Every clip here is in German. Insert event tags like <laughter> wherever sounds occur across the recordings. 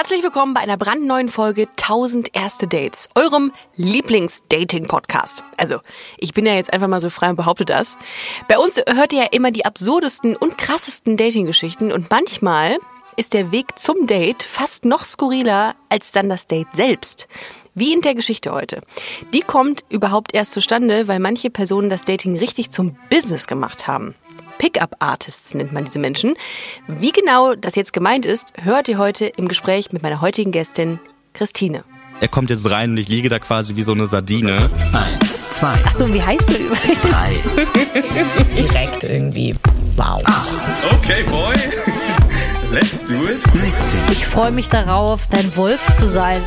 Herzlich willkommen bei einer brandneuen Folge 1000 erste Dates, eurem Lieblings-Dating-Podcast. Also, ich bin ja jetzt einfach mal so frei und behaupte das. Bei uns hört ihr ja immer die absurdesten und krassesten Dating-Geschichten und manchmal ist der Weg zum Date fast noch skurriler als dann das Date selbst. Wie in der Geschichte heute. Die kommt überhaupt erst zustande, weil manche Personen das Dating richtig zum Business gemacht haben. Pickup-Artists nennt man diese Menschen. Wie genau das jetzt gemeint ist, hört ihr heute im Gespräch mit meiner heutigen Gästin Christine. Er kommt jetzt rein und ich liege da quasi wie so eine Sardine. Eins, zwei, Achso, und wie heißt du übrigens? drei, <laughs> Direkt irgendwie. Wow. Okay, boy. Let's do it. 17, Ich freue mich darauf, dein Wolf zu sein.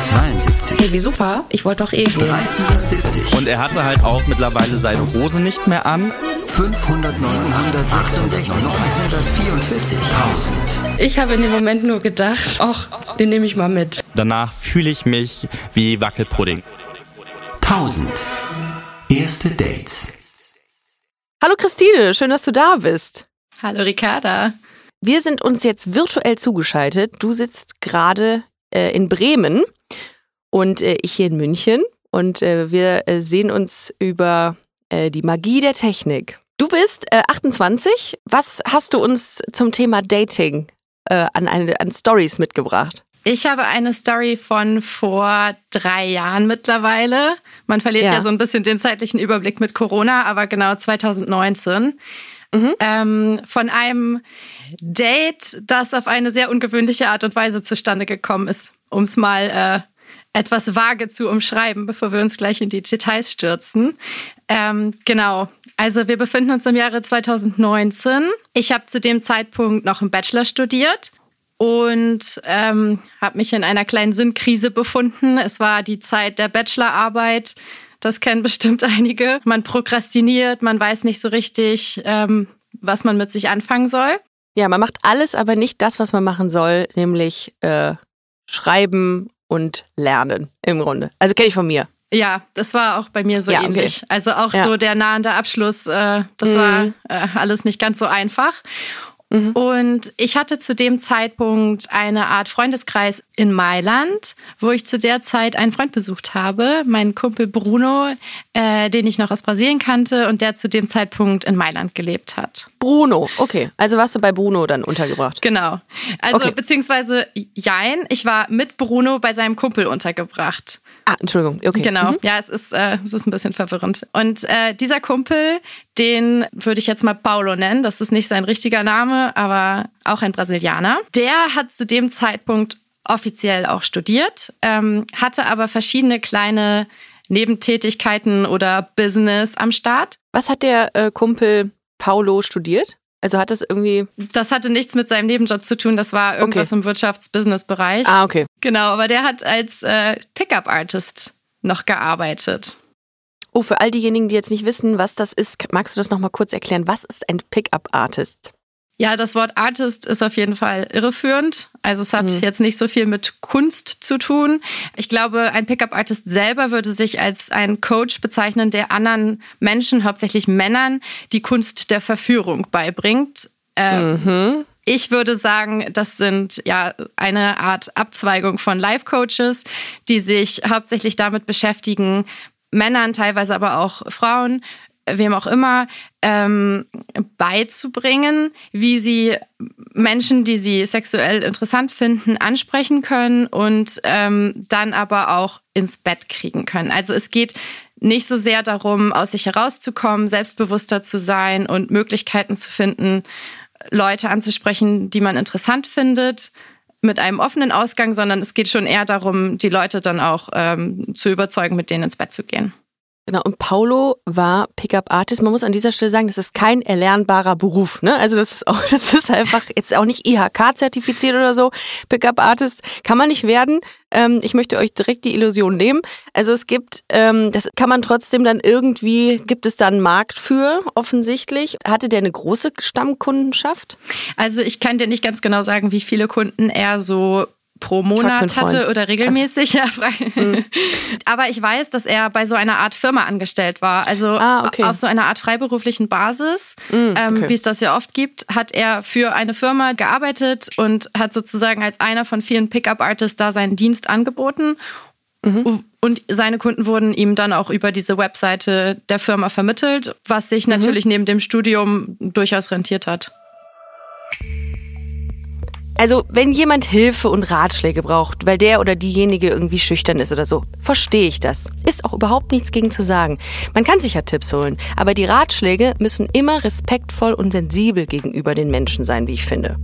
72, <laughs> Hey, wie super. Ich wollte doch eh gehen. 370, Und er hatte halt auch mittlerweile seine Hose nicht mehr an. 500, 766, 944, 1000. Ich habe in dem Moment nur gedacht, ach, den nehme ich mal mit. Danach fühle ich mich wie Wackelpudding. 1000. Erste Dates. Hallo Christine, schön, dass du da bist. Hallo Ricarda. Wir sind uns jetzt virtuell zugeschaltet. Du sitzt gerade äh, in Bremen und äh, ich hier in München. Und äh, wir äh, sehen uns über äh, die Magie der Technik. Du bist äh, 28. Was hast du uns zum Thema Dating äh, an, eine, an Stories mitgebracht? Ich habe eine Story von vor drei Jahren mittlerweile. Man verliert Ja. ja, so ein bisschen den zeitlichen Überblick mit Corona, aber genau 2019. Ähm, von einem Date, das auf eine sehr ungewöhnliche Art und Weise zustande gekommen ist, um es mal äh, etwas vage zu umschreiben, bevor wir uns gleich in die Details stürzen. Ähm, genau. Also wir befinden uns im Jahre 2019. Ich habe zu dem Zeitpunkt noch einen Bachelor studiert und ähm, habe mich in einer kleinen Sinnkrise befunden. Es war die Zeit der Bachelorarbeit. Das kennen bestimmt einige. Man prokrastiniert, man weiß nicht so richtig, ähm, was man mit sich anfangen soll. Ja, man macht alles, aber nicht das, was man machen soll, nämlich äh, schreiben und lernen im Grunde. Also kenne ich von mir. Ja, das war auch bei mir so Ja, okay. ähnlich. Also auch Ja. so der nahende Abschluss, äh, das Mhm. war äh, alles nicht ganz so einfach. Und ich hatte zu dem Zeitpunkt eine Art Freundeskreis in Mailand, wo ich zu der Zeit einen Freund besucht habe, meinen Kumpel Bruno, äh, den ich noch aus Brasilien kannte und der zu dem Zeitpunkt in Mailand gelebt hat. Bruno, okay. Also warst du bei Bruno dann untergebracht. Genau. Also Okay. beziehungsweise Jein, ich war mit Bruno bei seinem Kumpel untergebracht. Ah, Entschuldigung, okay. Genau, ja, es ist, äh, es ist ein bisschen verwirrend. Und äh, dieser Kumpel, den würde ich jetzt mal Paulo nennen, das ist nicht sein richtiger Name, aber auch ein Brasilianer. Der hat zu dem Zeitpunkt offiziell auch studiert, ähm, hatte aber verschiedene kleine Nebentätigkeiten oder Business am Start. Was hat der äh, Kumpel Paulo studiert? Also hat das irgendwie. Das hatte nichts mit seinem Nebenjob zu tun, das war irgendwas im Wirtschafts-Business-Bereich. Ah, okay. Genau, aber der hat als äh, Pickup-Artist noch gearbeitet. Oh, für all diejenigen, die jetzt nicht wissen, was das ist, magst du das nochmal kurz erklären? Was ist ein Pickup-Artist? Ja, das Wort Artist ist auf jeden Fall irreführend. Also es hat jetzt nicht so viel mit Kunst zu tun. Ich glaube, ein Pickup-Artist selber würde sich als ein Coach bezeichnen, der anderen Menschen, hauptsächlich Männern, die Kunst der Verführung beibringt. Ähm, Ich würde sagen, das sind ja eine Art Abzweigung von Life-Coaches, die sich hauptsächlich damit beschäftigen, Männern, teilweise aber auch Frauen, wem auch immer, ähm, beizubringen, wie sie Menschen, die sie sexuell interessant finden, ansprechen können und ähm, dann aber auch ins Bett kriegen können. Also es geht nicht so sehr darum, aus sich herauszukommen, selbstbewusster zu sein und Möglichkeiten zu finden, Leute anzusprechen, die man interessant findet, mit einem offenen Ausgang, sondern es geht schon eher darum, die Leute dann auch ähm, zu überzeugen, mit denen ins Bett zu gehen. Genau, und Paulo war Pickup-Artist. Man muss an dieser Stelle sagen, das ist kein erlernbarer Beruf. Ne? Also das ist auch, <laughs> das ist einfach jetzt auch nicht IHK-zertifiziert oder so. Pickup-Artist kann man nicht werden. Ähm, ich möchte euch direkt die Illusion nehmen. Also es gibt, ähm, das kann man trotzdem dann irgendwie, gibt es da einen Markt für, offensichtlich. Hatte der eine große Stammkundenschaft? Also ich kann dir nicht ganz genau sagen, wie viele Kunden er so pro Monat hatte oder regelmäßig. Ja, frei. Mhm. <laughs> Aber ich weiß, dass er bei so einer Art Firma angestellt war. Also Ah, okay. Mhm, auf so einer Art freiberuflichen Basis, ähm, okay. wie es das ja oft gibt, hat er für eine Firma gearbeitet und hat sozusagen als einer von vielen Pickup-Artists da seinen Dienst angeboten. Mhm. Und seine Kunden wurden ihm dann auch über diese Webseite der Firma vermittelt, was sich Mhm. natürlich neben dem Studium durchaus rentiert hat. Also, wenn jemand Hilfe und Ratschläge braucht, weil der oder diejenige irgendwie schüchtern ist oder so, verstehe ich das. Ist auch überhaupt nichts gegen zu sagen. Man kann sich ja Tipps holen, aber die Ratschläge müssen immer respektvoll und sensibel gegenüber den Menschen sein, wie ich finde.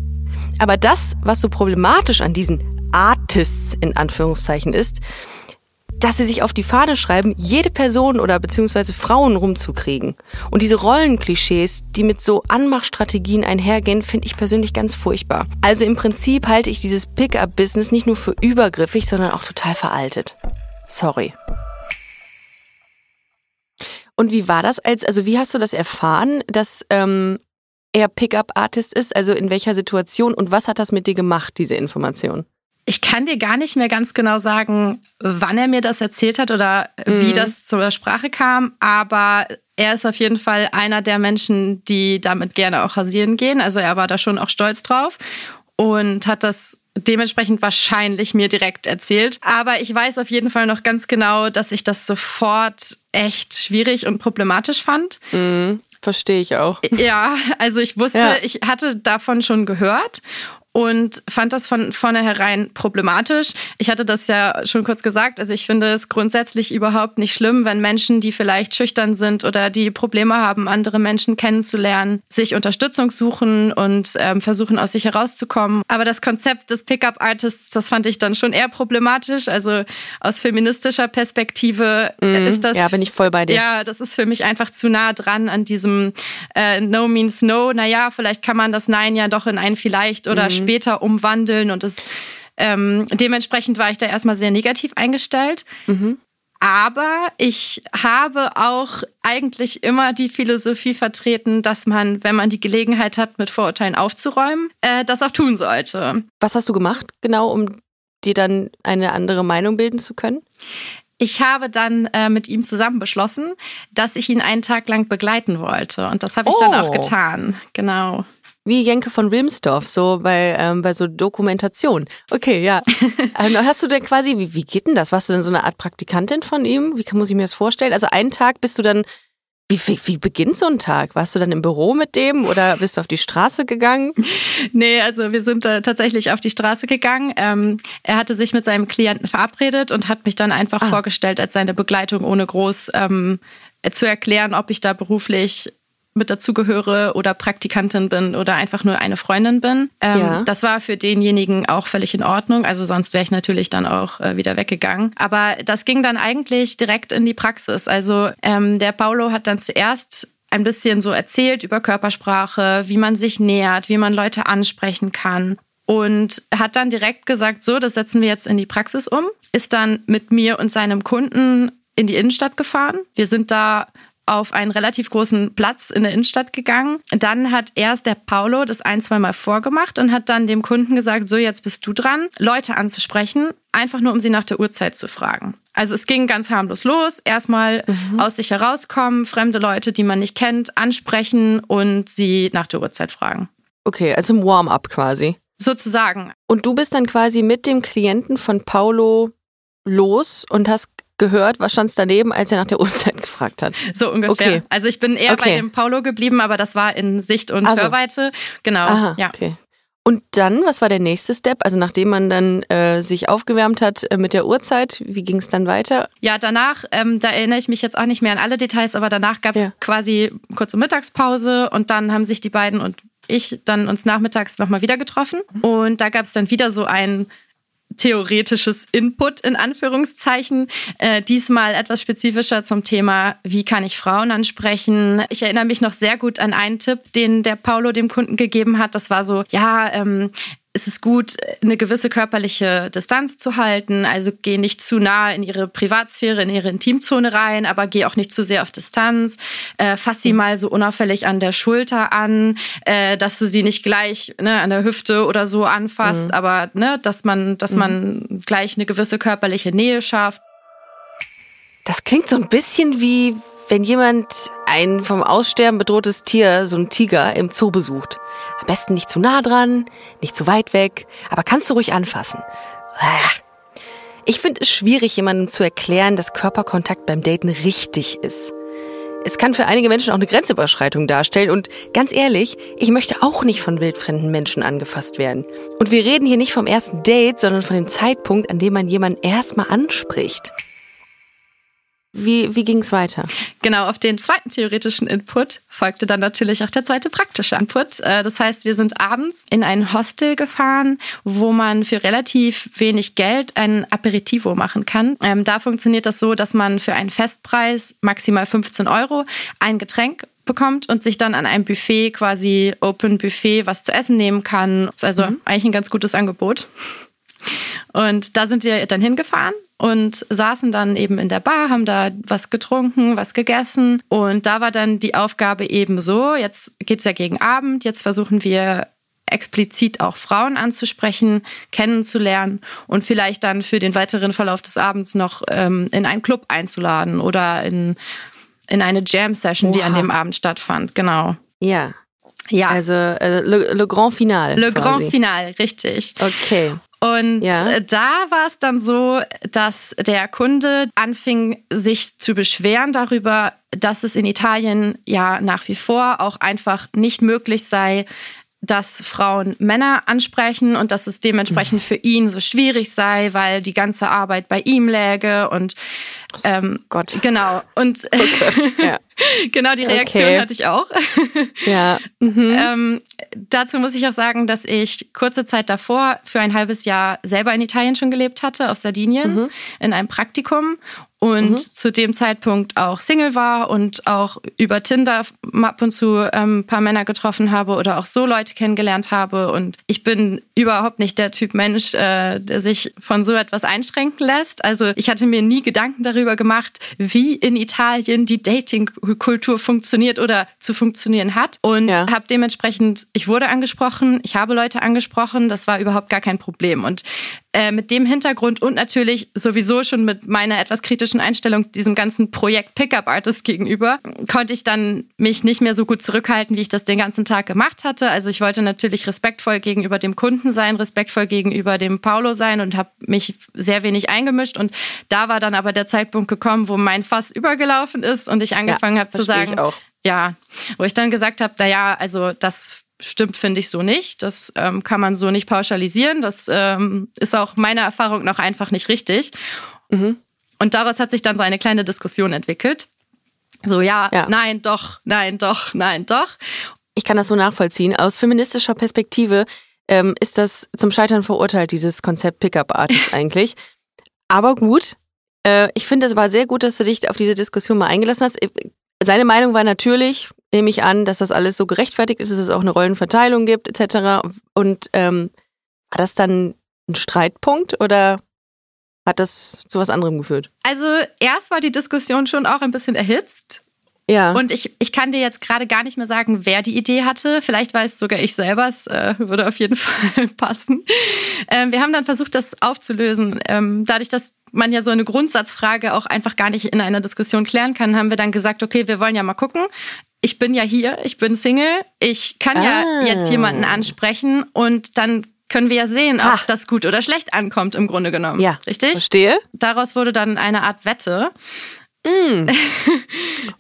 Aber das, was so problematisch an diesen Artists in Anführungszeichen ist, dass sie sich auf die Fahne schreiben, jede Person oder beziehungsweise Frauen rumzukriegen. Und diese Rollenklischees, die mit so Anmachstrategien einhergehen, finde ich persönlich ganz furchtbar. Also im Prinzip halte ich dieses Pickup-Business nicht nur für übergriffig, sondern auch total veraltet. Sorry. Und wie war das als, also wie hast du das erfahren, dass ähm, er Pickup-Artist ist? Also in welcher Situation und was hat das mit dir gemacht, diese Information? Ich kann dir gar nicht mehr ganz genau sagen, wann er mir das erzählt hat oder wie das zur Sprache kam, aber er ist auf jeden Fall einer der Menschen, die damit gerne auch hasieren gehen. Also er war da schon auch stolz drauf und hat das dementsprechend wahrscheinlich mir direkt erzählt. Aber ich weiß auf jeden Fall noch ganz genau, dass ich das sofort echt schwierig und problematisch fand. Verstehe ich auch. Ja, also ich wusste, Ja. ich hatte davon schon gehört und fand das von vornherein problematisch. Ich hatte das ja schon kurz gesagt. Also ich finde es grundsätzlich überhaupt nicht schlimm, wenn Menschen, die vielleicht schüchtern sind oder die Probleme haben, andere Menschen kennenzulernen, sich Unterstützung suchen und ähm, versuchen, aus sich herauszukommen. Aber das Konzept des Pickup-Artists, das fand ich dann schon eher problematisch. Also aus feministischer Perspektive äh, ist das. Ja, bin ich voll bei dir. ja, das ist für mich einfach zu nah dran an diesem äh, No means No. Naja, vielleicht kann man das Nein ja doch in ein Vielleicht oder Mhm. Später umwandeln und es ähm, dementsprechend war ich da erstmal sehr negativ eingestellt. Mhm. Aber ich habe auch eigentlich immer die Philosophie vertreten, dass man, wenn man die Gelegenheit hat, mit Vorurteilen aufzuräumen, äh, das auch tun sollte. Was hast du gemacht, genau, um dir dann eine andere Meinung bilden zu können? Ich habe dann äh, mit ihm zusammen beschlossen, dass ich ihn einen Tag lang begleiten wollte. Und das habe ich dann Oh. auch getan. Genau. Wie Jenke von Wilmsdorf, so bei, ähm, bei so Dokumentation. Okay, ja. <laughs> ähm, hast du denn quasi, wie, wie geht denn das? Warst du denn so eine Art Praktikantin von ihm? Wie kann, muss ich mir das vorstellen? Also einen Tag bist du dann, wie, wie, wie beginnt so ein Tag? Warst du dann im Büro mit dem oder bist du auf die Straße gegangen? <laughs> Nee, also wir sind äh, tatsächlich auf die Straße gegangen. Ähm, er hatte sich mit seinem Klienten verabredet und hat mich dann einfach vorgestellt als seine Begleitung, ohne groß ähm, zu erklären, ob ich da beruflich mit dazugehöre oder Praktikantin bin oder einfach nur eine Freundin bin. Ähm, Ja. Das war für denjenigen auch völlig in Ordnung. Also sonst wäre ich natürlich dann auch äh, wieder weggegangen. Aber das ging dann eigentlich direkt in die Praxis. Also ähm, der Paulo hat dann zuerst ein bisschen so erzählt über Körpersprache, wie man sich nähert, wie man Leute ansprechen kann. Und hat dann direkt gesagt, so, das setzen wir jetzt in die Praxis um. Ist dann mit mir und seinem Kunden in die Innenstadt gefahren. Wir sind da auf einen relativ großen Platz in der Innenstadt gegangen. Dann hat erst der Paulo das ein, zwei Mal vorgemacht und hat dann dem Kunden gesagt, so jetzt bist du dran, Leute anzusprechen, einfach nur um sie nach der Uhrzeit zu fragen. Also es ging ganz harmlos los. Erstmal aus sich herauskommen, fremde Leute, die man nicht kennt, ansprechen und sie nach der Uhrzeit fragen. Okay, also im Warm-up quasi. Sozusagen. Und du bist dann quasi mit dem Klienten von Paulo los und hast gehört, was stand daneben, als er nach der Uhrzeit <laughs> gefragt hat. So ungefähr. Okay. Also ich bin eher Okay. bei dem Paulo geblieben, aber das war in Sicht und Ach so. Hörweite. Genau. Aha, ja. okay. Und dann, was war der nächste Step? Also nachdem man dann äh, sich aufgewärmt hat äh, mit der Uhrzeit, wie ging es dann weiter? Ja, danach, ähm, da erinnere ich mich jetzt auch nicht mehr an alle Details, aber danach gab es Ja. quasi kurze Mittagspause und dann haben sich die beiden und ich dann uns nachmittags nochmal wieder getroffen. Und da gab es dann wieder so ein theoretisches Input in Anführungszeichen. Äh, diesmal etwas spezifischer zum Thema, wie kann ich Frauen ansprechen. Ich erinnere mich noch sehr gut an einen Tipp, den der Paulo dem Kunden gegeben hat. Das war so, ja, ähm, ist es gut, eine gewisse körperliche Distanz zu halten. Also geh nicht zu nah in ihre Privatsphäre, in ihre Intimzone rein, aber geh auch nicht zu sehr auf Distanz. Äh, fass sie mal so unauffällig an der Schulter an, äh, dass du sie nicht gleich ne, an der Hüfte oder so anfasst, mhm. aber ne, dass man, dass mhm. man gleich eine gewisse körperliche Nähe schafft. Das klingt so ein bisschen wie, wenn jemand ein vom Aussterben bedrohtes Tier, so ein Tiger, im Zoo besucht. Am besten nicht zu nah dran, nicht zu weit weg, aber kannst du ruhig anfassen. Ich finde es schwierig, jemandem zu erklären, dass Körperkontakt beim Daten richtig ist. Es kann für einige Menschen auch eine Grenzüberschreitung darstellen und ganz ehrlich, ich möchte auch nicht von wildfremden Menschen angefasst werden. Und wir reden hier nicht vom ersten Date, sondern von dem Zeitpunkt, an dem man jemanden erstmal anspricht. Wie, wie ging es weiter? Genau, auf den zweiten theoretischen Input folgte dann natürlich auch der zweite praktische Input. Äh, das heißt, wir sind abends in ein Hostel gefahren, wo man für relativ wenig Geld ein Aperitivo machen kann. Ähm, da funktioniert das so, dass man für einen Festpreis, maximal 15 Euro, ein Getränk bekommt und sich dann an einem Buffet, quasi Open Buffet, was zu essen nehmen kann. Also mhm. eigentlich ein ganz gutes Angebot. Und da sind wir dann hingefahren und saßen dann eben in der Bar, haben da was getrunken, was gegessen. Und da war dann die Aufgabe eben so, jetzt geht's ja gegen Abend, jetzt versuchen wir explizit auch Frauen anzusprechen, kennenzulernen und vielleicht dann für den weiteren Verlauf des Abends noch ähm, in einen Club einzuladen oder in, in eine Jam-Session, die an dem Abend stattfand. Genau. Ja. Ja. Also äh, le, le Grand Final. Le quasi. Grand Final, richtig. Okay. Und ja. Äh, da war es dann so, dass der Kunde anfing, sich zu beschweren darüber, dass es in Italien ja nach wie vor auch einfach nicht möglich sei, dass Frauen Männer ansprechen und dass es dementsprechend für ihn so schwierig sei, weil die ganze Arbeit bei ihm läge und ähm, Gott. Genau. Und <laughs> oh ja. <laughs> genau die Reaktion okay. hatte ich auch. <laughs> ja. Mhm. Ähm, dazu muss ich auch sagen, dass ich kurze Zeit davor für ein halbes Jahr selber in Italien schon gelebt hatte, auf Sardinien, mhm. in einem Praktikum und mhm. zu dem Zeitpunkt auch Single war und auch über Tinder ab und zu ähm, ein paar Männer getroffen habe oder auch so Leute kennengelernt habe. Und ich bin überhaupt nicht der Typ Mensch, äh, der sich von so etwas einschränken lässt. Also ich hatte mir nie Gedanken darüber gemacht, wie in Italien die Dating-Kultur funktioniert oder zu funktionieren hat. Und ja. habe dementsprechend, ich wurde angesprochen, ich habe Leute angesprochen, das war überhaupt gar kein Problem. Und äh, mit dem Hintergrund und natürlich sowieso schon mit meiner etwas kritischen Einstellung diesem ganzen Projekt Pickup Artist gegenüber, konnte ich dann mich nicht mehr so gut zurückhalten, wie ich das den ganzen Tag gemacht hatte. Also ich wollte natürlich respektvoll gegenüber dem Kunden sein, respektvoll gegenüber dem Paulo sein und habe mich sehr wenig eingemischt. Und da war dann aber der Zeitpunkt gekommen, wo mein Fass übergelaufen ist und ich angefangen ja, habe zu sagen, ja, wo ich dann gesagt habe, naja, also das stimmt, finde ich so nicht. Das ähm, kann man so nicht pauschalisieren. Das ähm, ist auch meiner Erfahrung nach einfach nicht richtig. Mhm. Und daraus hat sich dann so eine kleine Diskussion entwickelt. So, ja, ja, nein, doch, nein, doch, nein, doch. Ich kann das so nachvollziehen. Aus feministischer Perspektive ähm, ist das zum Scheitern verurteilt, dieses Konzept Pickup Artist <laughs> eigentlich. Aber gut, äh, ich finde, es war sehr gut, dass du dich auf diese Diskussion mal eingelassen hast. Seine Meinung war natürlich, nehme ich an, dass das alles so gerechtfertigt ist, dass es auch eine Rollenverteilung gibt, etc. Und ähm, war das dann ein Streitpunkt oder hat das zu was anderem geführt? Also erst war die Diskussion schon auch ein bisschen erhitzt. Ja. Und ich, ich kann dir jetzt gerade gar nicht mehr sagen, wer die Idee hatte. Vielleicht weiß sogar ich selber, es äh, würde auf jeden <laughs> Fall passen. Ähm, wir haben dann versucht, das aufzulösen. Ähm, dadurch, dass man ja so eine Grundsatzfrage auch einfach gar nicht in einer Diskussion klären kann, haben wir dann gesagt, okay, wir wollen ja mal gucken. Ich bin ja hier, ich bin Single, ich kann ah. ja jetzt jemanden ansprechen und dann können wir ja sehen, ob das gut oder schlecht ankommt im Grunde genommen. Ja, richtig? Verstehe. Daraus wurde dann eine Art Wette. Mm. <laughs>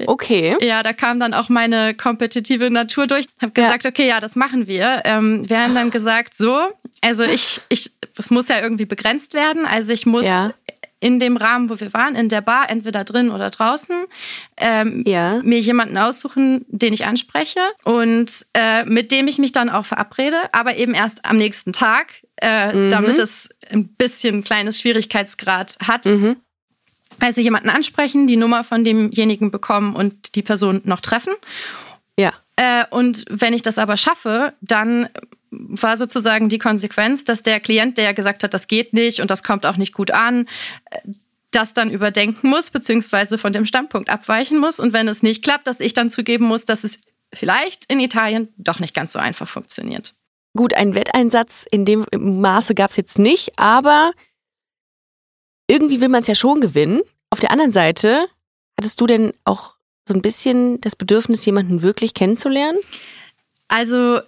Okay. ja, da kam dann auch meine kompetitive Natur durch. Hab gesagt, ja. okay, ja, das machen wir. Ähm, wir haben dann gesagt, so, also ich, ich, das muss ja irgendwie begrenzt werden. Also ich muss ja in dem Rahmen, wo wir waren, in der Bar, entweder drin oder draußen, ähm, ja. mir jemanden aussuchen, den ich anspreche und äh, mit dem ich mich dann auch verabrede, aber eben erst am nächsten Tag, äh, mhm. damit es ein bisschen kleines Schwierigkeitsgrad hat. Mhm. Also jemanden ansprechen, die Nummer von demjenigen bekommen und die Person noch treffen. Ja. Äh, und wenn ich das aber schaffe, dann war sozusagen die Konsequenz, dass der Klient, der gesagt hat, das geht nicht und das kommt auch nicht gut an, das dann überdenken muss, beziehungsweise von dem Standpunkt abweichen muss. Und wenn es nicht klappt, dass ich dann zugeben muss, dass es vielleicht in Italien doch nicht ganz so einfach funktioniert. Gut, einen Wetteinsatz in dem Maße gab es jetzt nicht, aber irgendwie will man es ja schon gewinnen. Auf der anderen Seite, hattest du denn auch so ein bisschen das Bedürfnis, jemanden wirklich kennenzulernen? Also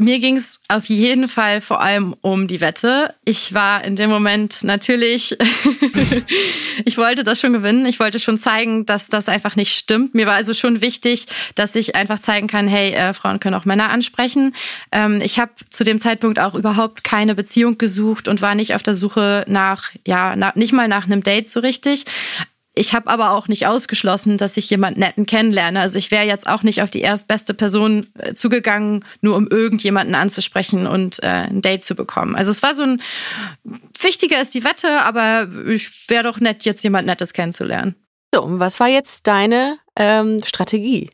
mir ging es auf jeden Fall vor allem um die Wette. Ich war in dem Moment natürlich, <laughs> ich wollte das schon gewinnen. Ich wollte schon zeigen, dass das einfach nicht stimmt. Mir war also schon wichtig, dass ich einfach zeigen kann, hey, äh, Frauen können auch Männer ansprechen. Ähm, ich habe zu dem Zeitpunkt auch überhaupt keine Beziehung gesucht und war nicht auf der Suche nach, ja, nach, nicht mal nach einem Date so richtig. Ich habe aber auch nicht ausgeschlossen, dass ich jemanden netten kennenlerne. Also ich wäre jetzt auch nicht auf die erstbeste Person äh, zugegangen, nur um irgendjemanden anzusprechen und äh, ein Date zu bekommen. Also es war so ein wichtiger ist die Wette, aber ich wäre doch nett, jetzt jemand Nettes kennenzulernen. So, und was war jetzt deine ähm, Strategie?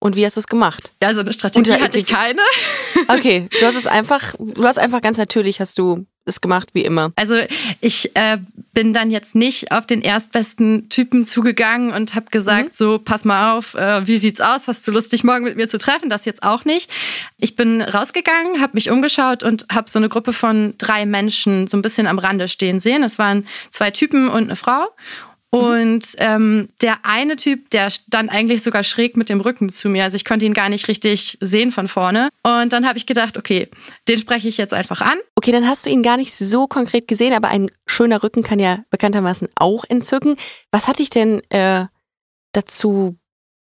Und wie hast du es gemacht? Ja, so eine Strategie Unter- hatte ich keine. <laughs> Okay, du hast es einfach, du hast einfach ganz natürlich, hast du es gemacht, wie immer. Also ich äh, bin dann jetzt nicht auf den erstbesten Typen zugegangen und habe gesagt, so pass mal auf, äh, wie sieht's aus? Hast du Lust, dich morgen mit mir zu treffen? Das jetzt auch nicht. Ich bin rausgegangen, habe mich umgeschaut und habe so eine Gruppe von drei Menschen so ein bisschen am Rande stehen sehen. Es waren zwei Typen und eine Frau. Und ähm, der eine Typ, der stand eigentlich sogar schräg mit dem Rücken zu mir. Also ich konnte ihn gar nicht richtig sehen von vorne. Und dann habe ich gedacht, okay, den spreche ich jetzt einfach an. Okay, dann hast du ihn gar nicht so konkret gesehen, aber ein schöner Rücken kann ja bekanntermaßen auch entzücken. Was hat dich denn äh, dazu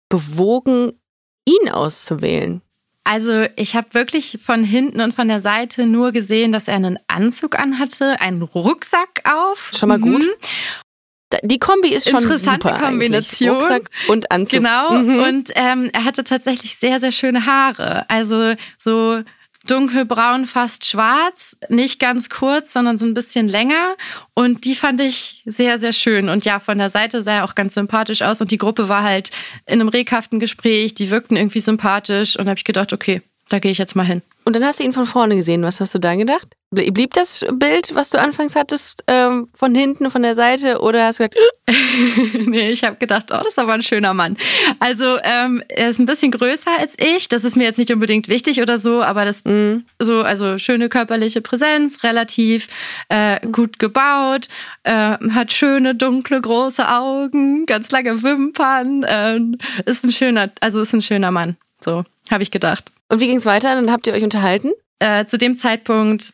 bewogen, ihn auszuwählen? Also ich habe wirklich von hinten und von der Seite nur gesehen, dass er einen Anzug anhatte, einen Rucksack auf. Schon mal gut. Die Kombi ist schon Interessante super Kombination. Eigentlich. Rucksack und Anzug. Genau. Mhm. Und ähm, er hatte tatsächlich sehr, sehr schöne Haare. Also so dunkelbraun, fast schwarz, nicht ganz kurz, sondern so ein bisschen länger. Und die fand ich sehr, sehr schön. Und ja, von der Seite sah er auch ganz sympathisch aus. Und die Gruppe war halt in einem reghaften Gespräch. Die wirkten irgendwie sympathisch. Und da habe ich gedacht, okay, da gehe ich jetzt mal hin. Und dann hast du ihn von vorne gesehen. Was hast du da gedacht? Blie- Blieb das Bild, was du anfangs hattest, ähm, von hinten, von der Seite? Oder hast du gesagt, <laughs> nee, ich habe gedacht, oh, das ist aber ein schöner Mann. Also ähm, er ist ein bisschen größer als ich. Das ist mir jetzt nicht unbedingt wichtig oder so, aber das so also schöne körperliche Präsenz, relativ äh, gut gebaut, äh, hat schöne dunkle große Augen, ganz lange Wimpern. Äh, ist ein schöner, also ist ein schöner Mann. So habe ich gedacht. und wie ging's weiter? Dann habt ihr euch unterhalten? Äh, zu dem Zeitpunkt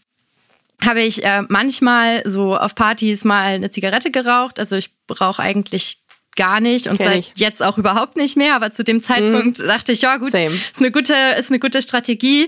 habe ich äh, manchmal so auf Partys mal eine Zigarette geraucht. Also ich rauche eigentlich gar nicht und seit jetzt auch überhaupt nicht mehr. Aber zu dem Zeitpunkt dachte ich, ja gut, Same. ist eine gute, ist eine gute Strategie.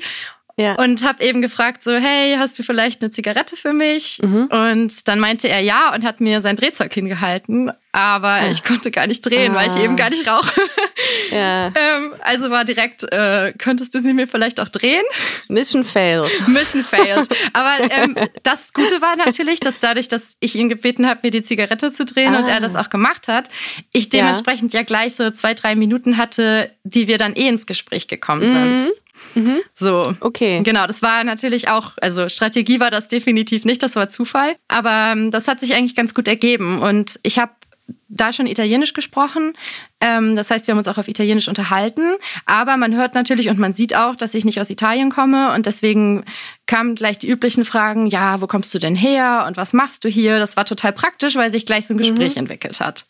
Ja. Und habe eben gefragt, so, hey, hast du vielleicht eine Zigarette für mich? Mhm. Und dann meinte er ja und hat mir sein Drehzeug hingehalten. Aber ich konnte gar nicht drehen, weil ich Ah. eben gar nicht rauche. <laughs> ja. ähm, also war direkt, äh, könntest du sie mir vielleicht auch drehen? Mission failed. <laughs> Mission failed. Aber ähm, das Gute war natürlich, dass dadurch, dass ich ihn gebeten habe, mir die Zigarette zu drehen und Ah. er das auch gemacht hat, ich dementsprechend ja. gleich so zwei, drei Minuten hatte, die wir dann eh ins Gespräch gekommen sind. So. Mhm. Okay. Genau, das war natürlich auch, also Strategie war das definitiv nicht, das war Zufall. Aber ähm, das hat sich eigentlich ganz gut ergeben. Und ich habe da schon Italienisch gesprochen. Ähm, das heißt, wir haben uns auch auf Italienisch unterhalten. Aber man hört natürlich und man sieht auch, dass ich nicht aus Italien komme. Und deswegen kamen gleich die üblichen Fragen, ja, wo kommst du denn her und was machst du hier? Das war total praktisch, weil sich gleich so ein Gespräch entwickelt hat.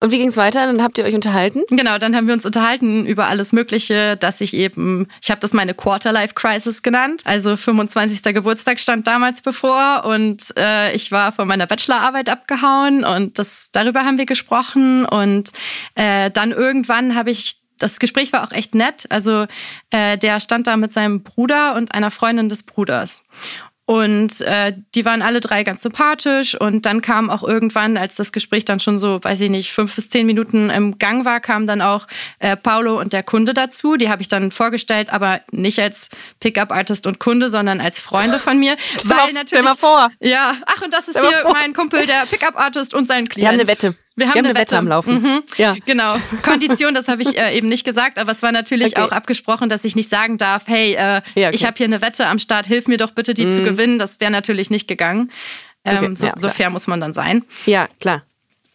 Und wie ging's weiter? Dann habt ihr euch unterhalten? Genau, dann haben wir uns unterhalten über alles Mögliche, dass ich eben, ich habe das meine Quarter-Life-Crisis genannt. Also 25. Geburtstag stand damals bevor und äh, ich war von meiner Bachelorarbeit abgehauen und das darüber haben wir gesprochen. Und äh, dann irgendwann habe ich das Gespräch war auch echt nett. Also äh, der stand da mit seinem Bruder und einer Freundin des Bruders. Und äh, die waren alle drei ganz sympathisch. Und dann kam auch irgendwann, als das Gespräch dann schon so, weiß ich nicht, fünf bis zehn Minuten im Gang war, kam dann auch äh, Paulo und der Kunde dazu. Die habe ich dann vorgestellt, aber nicht als Pickup-Artist und Kunde, sondern als Freunde von mir. <laughs> mal- stell mal vor. Ja, ach, und das ist Stell hier mein Kumpel, der Pickup-Artist und sein Klient. Wir haben eine Wette. Wir haben, Wir haben eine Wette am Laufen. Mhm. Ja. Genau. <laughs> Kondition, das habe ich äh, eben nicht gesagt, aber es war natürlich Okay. auch abgesprochen, dass ich nicht sagen darf, hey, äh, Ja, okay. Mhm. ich habe hier eine Wette am Start, hilf mir doch bitte, die zu gewinnen. Das wäre natürlich nicht gegangen. Ähm, Okay, so, ja, so fair muss man dann sein. Ja, klar.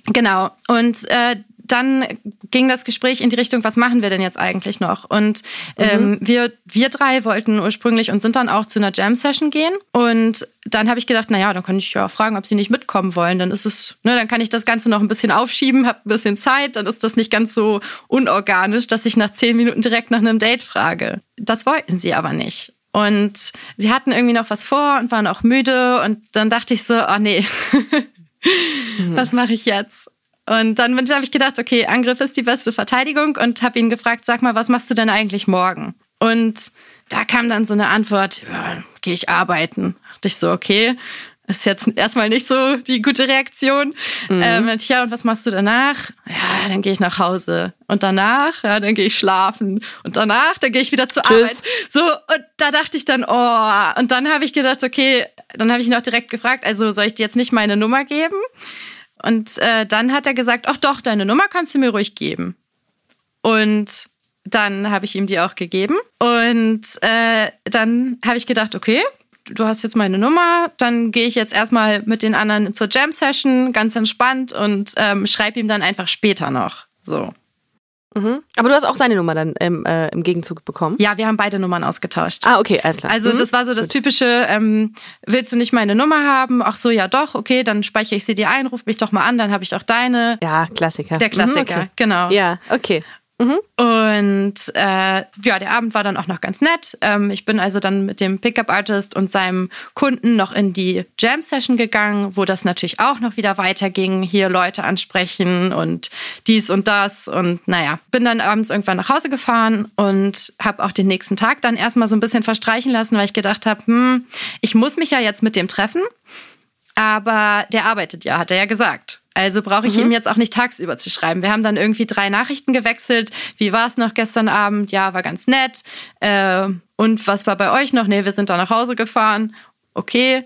Genau. Und äh, dann ging das Gespräch in die Richtung, was machen wir denn jetzt eigentlich noch? Und ähm, wir, wir drei wollten ursprünglich und sind dann auch zu einer Jam-Session gehen. Und dann habe ich gedacht, naja, dann kann ich ja fragen, ob sie nicht mitkommen wollen. Dann ist es, ne, dann kann ich das Ganze noch ein bisschen aufschieben, habe ein bisschen Zeit, dann ist das nicht ganz so unorganisch, dass ich nach zehn Minuten direkt nach einem Date frage. Das wollten sie aber nicht. Und sie hatten irgendwie noch was vor und waren auch müde. Und dann dachte ich so, oh nee, <laughs> was mache ich jetzt? Und dann habe ich gedacht, okay, Angriff ist die beste Verteidigung und habe ihn gefragt, sag mal, was machst du denn eigentlich morgen? Und da kam dann so eine Antwort, ja, gehe ich arbeiten. Dachte ich so, okay, ist jetzt erstmal nicht so die gute Reaktion. Ähm, meinte ich, ja, und was machst du danach? Ja, dann gehe ich nach Hause. Und danach, ja, dann gehe ich schlafen. Und danach, dann gehe ich wieder zur Tschüss. Arbeit. So, und da dachte ich dann, oh. Und dann habe ich gedacht, okay, dann habe ich ihn auch direkt gefragt, also soll ich dir jetzt nicht meine Nummer geben? Und äh, dann hat er gesagt, ach doch, deine Nummer kannst du mir ruhig geben. Und dann habe ich ihm die auch gegeben. Und äh, dann habe ich gedacht, okay, du hast jetzt meine Nummer, dann gehe ich jetzt erstmal mit den anderen zur Jam-Session, ganz entspannt und ähm, schreibe ihm dann einfach später noch. So. Mhm. Aber du hast auch seine Nummer dann im, äh, im Gegenzug bekommen? Ja, wir haben beide Nummern ausgetauscht. Ah, okay, alles klar. Also Mhm. das war so das typische, ähm, willst du nicht meine Nummer haben? Ach so, ja doch, okay, dann speichere ich sie dir ein, ruf mich doch mal an, dann habe ich auch deine. Ja, Klassiker. Der Klassiker, Mhm, okay. genau. Ja, okay. Und äh, ja, der Abend war dann auch noch ganz nett. Ähm, ich bin also dann mit dem Pickup-Artist und seinem Kunden noch in die Jam-Session gegangen, wo das natürlich auch noch wieder weiterging. Hier Leute ansprechen und dies und das. Und naja, bin dann abends irgendwann nach Hause gefahren und habe auch den nächsten Tag dann erstmal so ein bisschen verstreichen lassen, weil ich gedacht habe, hm, ich muss mich ja jetzt mit dem treffen. Aber der arbeitet ja, hat er ja gesagt. Also brauche ich ihm jetzt auch nicht tagsüber zu schreiben. Wir haben dann irgendwie drei Nachrichten gewechselt. Wie war es noch gestern Abend? Ja, war ganz nett. Äh, und was war bei euch noch? Nee, wir sind da nach Hause gefahren. Okay.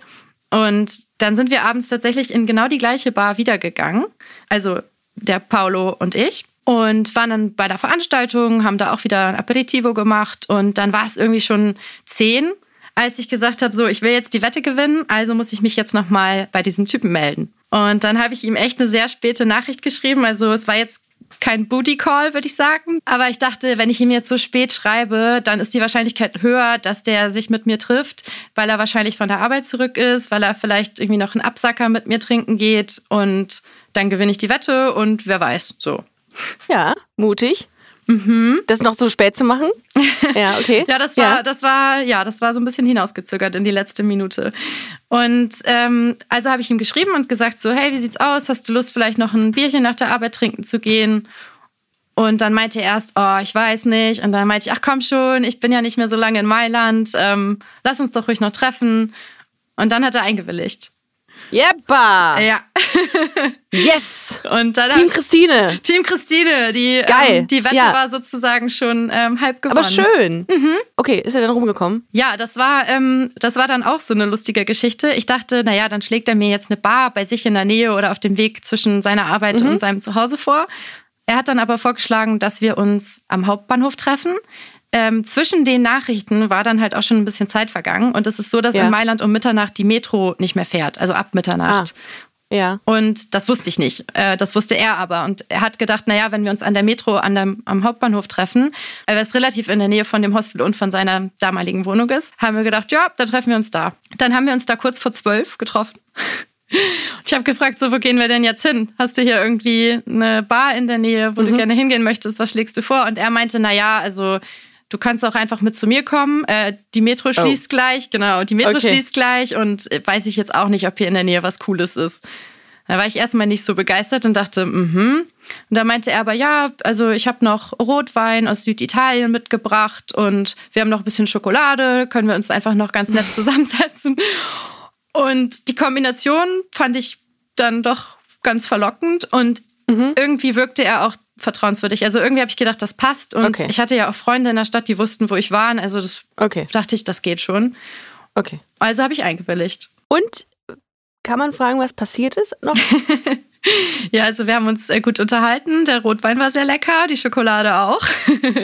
Und dann sind wir abends tatsächlich in genau die gleiche Bar wiedergegangen. Also der Paolo und ich. Und waren dann bei der Veranstaltung, haben da auch wieder ein Aperitivo gemacht. Und dann war es irgendwie schon zehn, als ich gesagt habe, so, ich will jetzt die Wette gewinnen, also muss ich mich jetzt nochmal bei diesem Typen melden. Und dann habe ich ihm echt eine sehr späte Nachricht geschrieben. Also es war jetzt kein Booty Call, würde ich sagen. Aber ich dachte, wenn ich ihm jetzt so spät schreibe, dann ist die Wahrscheinlichkeit höher, dass der sich mit mir trifft, weil er wahrscheinlich von der Arbeit zurück ist, weil er vielleicht irgendwie noch einen Absacker mit mir trinken geht und dann gewinne ich die Wette und wer weiß, so. Ja, mutig. Das noch so spät zu machen? <laughs> Ja, okay. Ja, das war, das war, ja, das war so ein bisschen hinausgezögert in die letzte Minute. Und ähm, also habe ich ihm geschrieben und gesagt so, hey, wie sieht's aus? Hast du Lust, vielleicht noch ein Bierchen nach der Arbeit trinken zu gehen? Und dann meinte er erst, oh, ich weiß nicht. Und dann meinte ich, ach komm schon, ich bin ja nicht mehr so lange in Mailand. Ähm, lass uns doch ruhig noch treffen. Und dann hat er eingewilligt. Jeppa! Ja. Yes! Und dann Team Christine. Team Christine, die, Geil. Ähm, die Wette Ja. war sozusagen schon ähm, halb gewonnen. Aber schön. Mhm. Okay, ist er dann rumgekommen? Ja, das war, ähm, das war dann auch so eine lustige Geschichte. Ich dachte, naja, dann schlägt er mir jetzt eine Bar bei sich in der Nähe oder auf dem Weg zwischen seiner Arbeit und seinem Zuhause vor. Er hat dann aber vorgeschlagen, dass wir uns am Hauptbahnhof treffen. Ähm, zwischen den Nachrichten war dann halt auch schon ein bisschen Zeit vergangen. Und es ist so, dass Ja. in Mailand um Mitternacht die Metro nicht mehr fährt, also ab Mitternacht. Ja. Und das wusste ich nicht. Äh, Das wusste er aber. Und er hat gedacht, naja, wenn wir uns an der Metro an dem, am Hauptbahnhof treffen, äh, weil es relativ in der Nähe von dem Hostel und von seiner damaligen Wohnung ist, haben wir gedacht, ja, dann treffen wir uns da. Dann haben wir uns da kurz vor zwölf getroffen. Und <laughs> ich habe gefragt, so, wo gehen wir denn jetzt hin? Hast du hier irgendwie eine Bar in der Nähe, wo du gerne hingehen möchtest? Was schlägst du vor? Und er meinte, naja, also du kannst auch einfach mit zu mir kommen. Äh, die Metro schließt gleich, genau, die Metro Okay. schließt gleich und äh, weiß ich jetzt auch nicht, ob hier in der Nähe was Cooles ist. Da war ich erstmal nicht so begeistert und dachte, mhm. Und da meinte er aber, ja, also ich habe noch Rotwein aus Süditalien mitgebracht und wir haben noch ein bisschen Schokolade, können wir uns einfach noch ganz nett <laughs> zusammensetzen. Und die Kombination fand ich dann doch ganz verlockend und irgendwie wirkte er auch vertrauenswürdig. Also irgendwie habe ich gedacht, das passt und Okay. ich hatte ja auch Freunde in der Stadt, die wussten, wo ich war. Also das Okay, dachte ich, das geht schon. okay. Also habe ich eingewilligt. Und kann man fragen, was passiert ist noch? <laughs> Ja, also wir haben uns äh, gut unterhalten. Der Rotwein war sehr lecker, die Schokolade auch.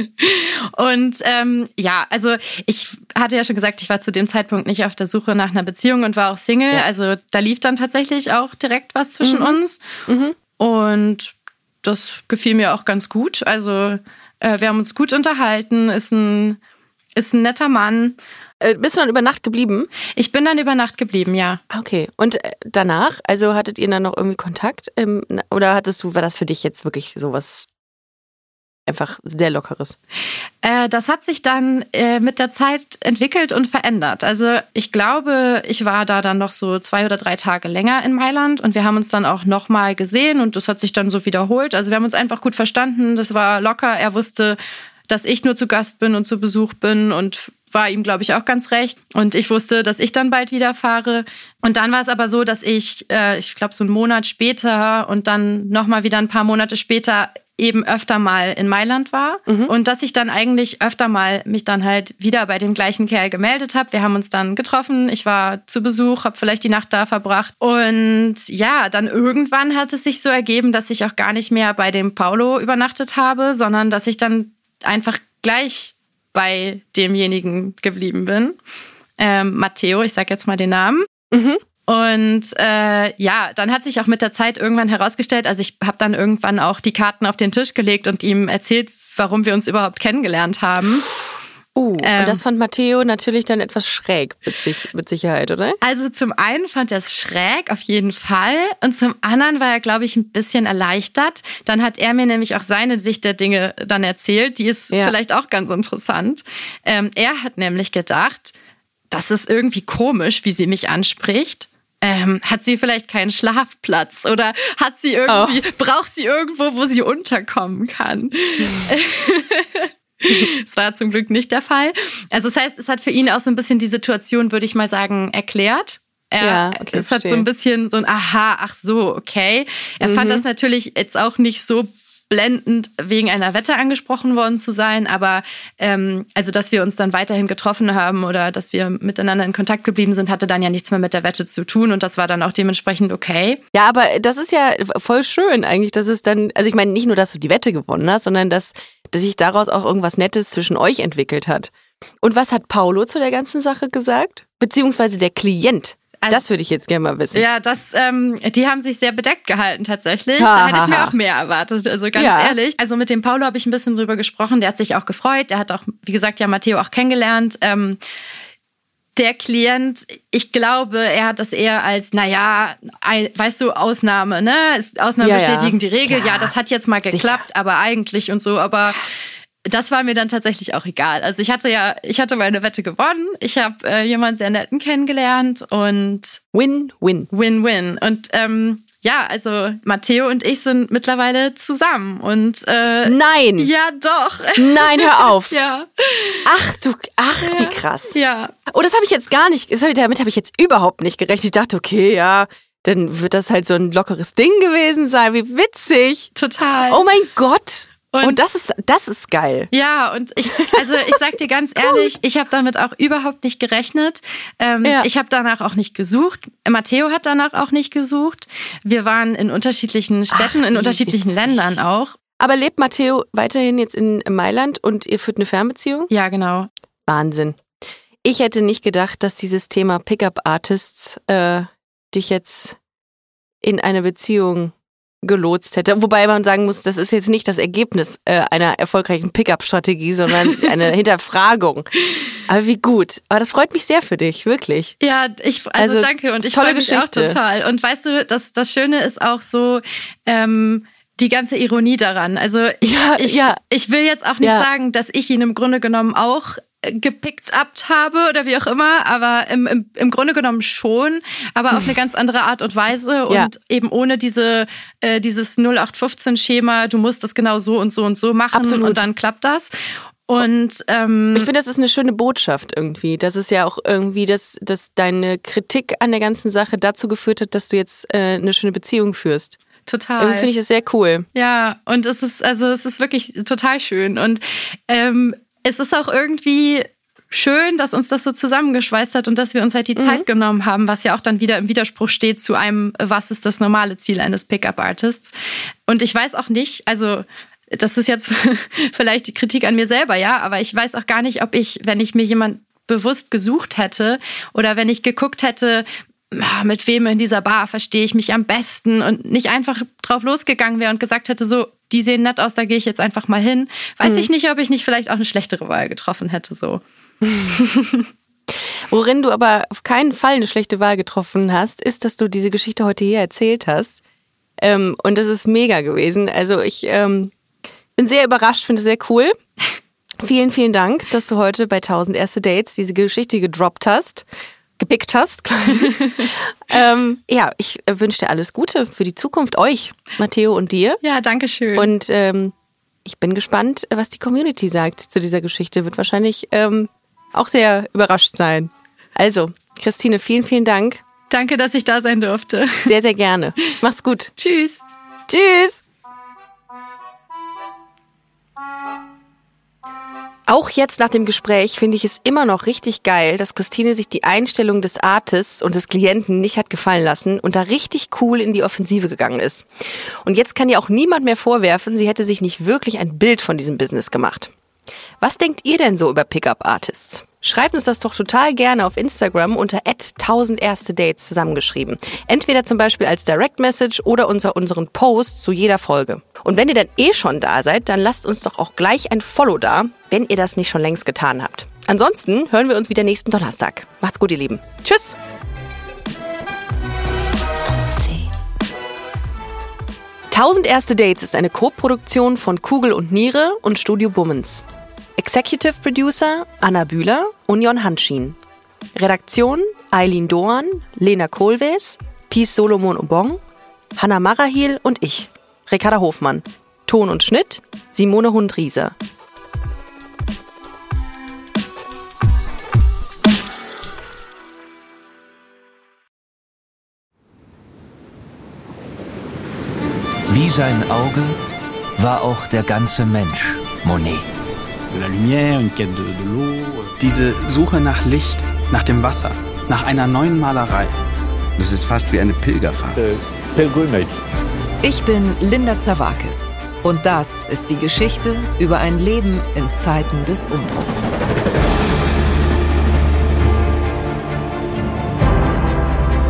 <laughs> und ähm, ja, also ich hatte ja schon gesagt, ich war zu dem Zeitpunkt nicht auf der Suche nach einer Beziehung und war auch Single. Ja. Also da lief dann tatsächlich auch direkt was zwischen mhm. uns. Mhm. Und das gefiel mir auch ganz gut. Also äh, wir haben uns gut unterhalten, ist ein, ist ein netter Mann. Äh, bist du dann über Nacht geblieben? Ich bin dann über Nacht geblieben, ja. Okay. Und äh, danach, also hattet ihr dann noch irgendwie Kontakt? Ähm, oder hattest du, war das für dich jetzt wirklich sowas einfach sehr lockeres? Äh, das hat sich dann äh, mit der Zeit entwickelt und verändert. Also ich glaube, ich war da dann noch so zwei oder drei Tage länger in Mailand und wir haben uns dann auch nochmal gesehen und das hat sich dann so wiederholt. Also wir haben uns einfach gut verstanden. Das war locker. Er wusste, dass ich nur zu Gast bin und zu Besuch bin und war ihm, glaube ich, auch ganz recht. Und ich wusste, dass ich dann bald wieder fahre. Und dann war es aber so, dass ich, äh, ich glaube, so einen Monat später und dann nochmal wieder ein paar Monate später eben öfter mal in Mailand war mhm. und dass ich dann eigentlich öfter mal mich dann halt wieder bei dem gleichen Kerl gemeldet habe. Wir haben uns dann getroffen, ich war zu Besuch, habe vielleicht die Nacht da verbracht und ja, dann irgendwann hat es sich so ergeben, dass ich auch gar nicht mehr bei dem Paulo übernachtet habe, sondern dass ich dann einfach gleich bei demjenigen geblieben bin. Ähm, Matteo, ich sage jetzt mal den Namen. Mhm. Und äh, ja, dann hat sich auch mit der Zeit irgendwann herausgestellt, also ich habe dann irgendwann auch die Karten auf den Tisch gelegt und ihm erzählt, warum wir uns überhaupt kennengelernt haben. Uh, ähm, und das fand Matteo natürlich dann etwas schräg mit, sich, mit Sicherheit, oder? Also zum einen fand er es schräg, auf jeden Fall. Und zum anderen war er, glaube ich, ein bisschen erleichtert. Dann hat er mir nämlich auch seine Sicht der Dinge dann erzählt. Die ist ja. vielleicht auch ganz interessant. Ähm, er hat nämlich gedacht, das ist irgendwie komisch, wie sie mich anspricht. Ähm, hat sie vielleicht keinen Schlafplatz oder hat sie irgendwie, oh. braucht sie irgendwo, wo sie unterkommen kann? <laughs> Das war zum Glück nicht der Fall. Also das heißt, es hat für ihn auch so ein bisschen die Situation, würde ich mal sagen, erklärt. Er, ja, okay, es hat so ein bisschen so ein Aha, ach so, okay. Er mhm. fand das natürlich jetzt auch nicht so blendend wegen einer Wette angesprochen worden zu sein, aber ähm, also dass wir uns dann weiterhin getroffen haben oder dass wir miteinander in Kontakt geblieben sind, hatte dann ja nichts mehr mit der Wette zu tun und das war dann auch dementsprechend okay. Ja, aber das ist ja voll schön eigentlich, dass es dann, also ich meine nicht nur, dass du die Wette gewonnen hast, sondern dass, dass sich daraus auch irgendwas Nettes zwischen euch entwickelt hat. Und was hat Paulo zu der ganzen Sache gesagt? Beziehungsweise der Klient? Also, das würde ich jetzt gerne mal wissen. Ja, das, ähm, die haben sich sehr bedeckt gehalten tatsächlich. Ha, da hätte ich mir auch mehr erwartet, also ganz ja. ehrlich. Also mit dem Paulo habe ich ein bisschen drüber gesprochen. Der hat sich auch gefreut. Der hat auch, wie gesagt, ja Matteo auch kennengelernt. Ähm, der Klient, ich glaube, er hat das eher als, naja, weißt du, Ausnahme, ne? Ausnahmen ja, bestätigen ja. die Regel. Klar. Ja, das hat jetzt mal geklappt, Sicher. aber eigentlich und so. Aber das war mir dann tatsächlich auch egal. Also ich hatte ja, ich hatte meine Wette gewonnen. Ich habe äh, jemanden sehr netten kennengelernt und Win-Win. Win-Win. Und ähm, ja, also Matteo und ich sind mittlerweile zusammen und äh, Nein. Ja, doch. Nein, hör auf. <laughs> ja. Ach du, ach ja. wie krass. Ja. Oh, das habe ich jetzt gar nicht. Hab ich, damit habe ich jetzt überhaupt nicht gerechnet. Ich dachte, okay, ja, dann wird das halt so ein lockeres Ding gewesen sein. Wie witzig. Total. Oh mein Gott. Und, und, das ist das ist geil. Ja, und ich also ich sag dir ganz <laughs> ehrlich, ich habe damit auch überhaupt nicht gerechnet. Ähm, ja. Ich habe danach auch nicht gesucht. Matteo hat danach auch nicht gesucht. Wir waren in unterschiedlichen Städten, Ach, in unterschiedlichen witzig. Ländern auch. Aber lebt Matteo weiterhin jetzt in Mailand und ihr führt eine Fernbeziehung? Ja, genau. Wahnsinn. Ich hätte nicht gedacht, dass dieses Thema Pickup Artists äh, dich jetzt in eine Beziehung gelotst hätte. Wobei man sagen muss, das ist jetzt nicht das Ergebnis äh, einer erfolgreichen Pickup-Strategie, sondern <laughs> eine Hinterfragung. Aber wie gut. Aber das freut mich sehr für dich, wirklich. Ja, ich also, also danke und ich freue mich auch total. Und weißt du, das, das Schöne ist auch so, ähm, die ganze Ironie daran. Also ich, ja, ich, ja. ich will jetzt auch nicht ja. sagen, dass ich ihn im Grunde genommen auch gepickt up habe oder wie auch immer, aber im, im, im Grunde genommen schon, aber auf eine <laughs> ganz andere Art und Weise und ja. eben ohne diese äh, dieses 0815-Schema, du musst das genau so und so und so machen Absolut. und dann klappt das. Und ähm, ich finde, das ist eine schöne Botschaft irgendwie. Das ist ja auch irgendwie, dass, dass deine Kritik an der ganzen Sache dazu geführt hat, dass du jetzt äh, eine schöne Beziehung führst. Total. Irgendwie finde ich das sehr cool. Ja, und es ist, also es ist wirklich total schön. Und ähm, es ist auch irgendwie schön, dass uns das so zusammengeschweißt hat und dass wir uns halt die Mhm. Zeit genommen haben, was ja auch dann wieder im Widerspruch steht zu einem, was ist das normale Ziel eines Pickup-Artists. Und ich weiß auch nicht, also das ist jetzt <laughs> vielleicht die Kritik an mir selber, ja, aber ich weiß auch gar nicht, ob ich, wenn ich mir jemand bewusst gesucht hätte oder wenn ich geguckt hätte, ah, mit wem in dieser Bar verstehe ich mich am besten und nicht einfach drauf losgegangen wäre und gesagt hätte, so, die sehen nett aus, da gehe ich jetzt einfach mal hin, weiß ich nicht, ob ich nicht vielleicht auch eine schlechtere Wahl getroffen hätte, so. <laughs> Worin du aber auf keinen Fall eine schlechte Wahl getroffen hast, ist, dass du diese Geschichte heute hier erzählt hast. Ähm, und das ist mega gewesen. Also ich ähm, bin sehr überrascht, finde es sehr cool. <laughs> Vielen, vielen Dank, dass du heute bei 1000 erste Dates diese Geschichte gedroppt hast, gepickt hast <laughs> ähm, ja, ich äh, wünsche dir alles Gute für die Zukunft, euch, Matteo und dir. Ja, danke schön. Und ähm, ich bin gespannt, was die Community sagt zu dieser Geschichte. Wird wahrscheinlich ähm, auch sehr überrascht sein. Also, Christine, vielen, vielen Dank. danke, dass ich da sein durfte. Sehr, sehr gerne. <laughs> Mach's gut. Tschüss. Tschüss. Auch jetzt nach dem Gespräch finde ich es immer noch richtig geil, dass Christine sich die Einstellung des Artists und des Klienten nicht hat gefallen lassen und da richtig cool in die Offensive gegangen ist. Und jetzt kann ihr auch niemand mehr vorwerfen, sie hätte sich nicht wirklich ein Bild von diesem Business gemacht. Was denkt ihr denn so über Pickup-Artists? Schreibt uns das doch total gerne auf Instagram unter 1000 erste Dates zusammengeschrieben. Entweder zum Beispiel als Direct Message oder unter unseren Post zu jeder Folge. Und wenn ihr dann eh schon da seid, dann lasst uns doch auch gleich ein Follow da, wenn ihr das nicht schon längst getan habt. Ansonsten hören wir uns wieder nächsten Donnerstag. Macht's gut, ihr Lieben. Tschüss! Tausend erste Dates ist eine Co-Produktion von Kugel und Niere und Studio Bummens. Executive Producer Anna Bühler und Jon Hanschin. Redaktion Eileen Doan, Lena Kohlwees, Pies Solomon Obong, Hanna Marahil und ich, Ricarda Hofmann. Ton und Schnitt Simone Hundrieser. Wie sein Auge war auch der ganze Mensch Monet. De la lumière, une quête de, de l'eau. Diese Suche nach Licht, nach dem Wasser, nach einer neuen Malerei. Das ist fast wie eine Pilgerfahrt. Ich bin Linda Zawakis und das ist die Geschichte über ein Leben in Zeiten des Umbruchs.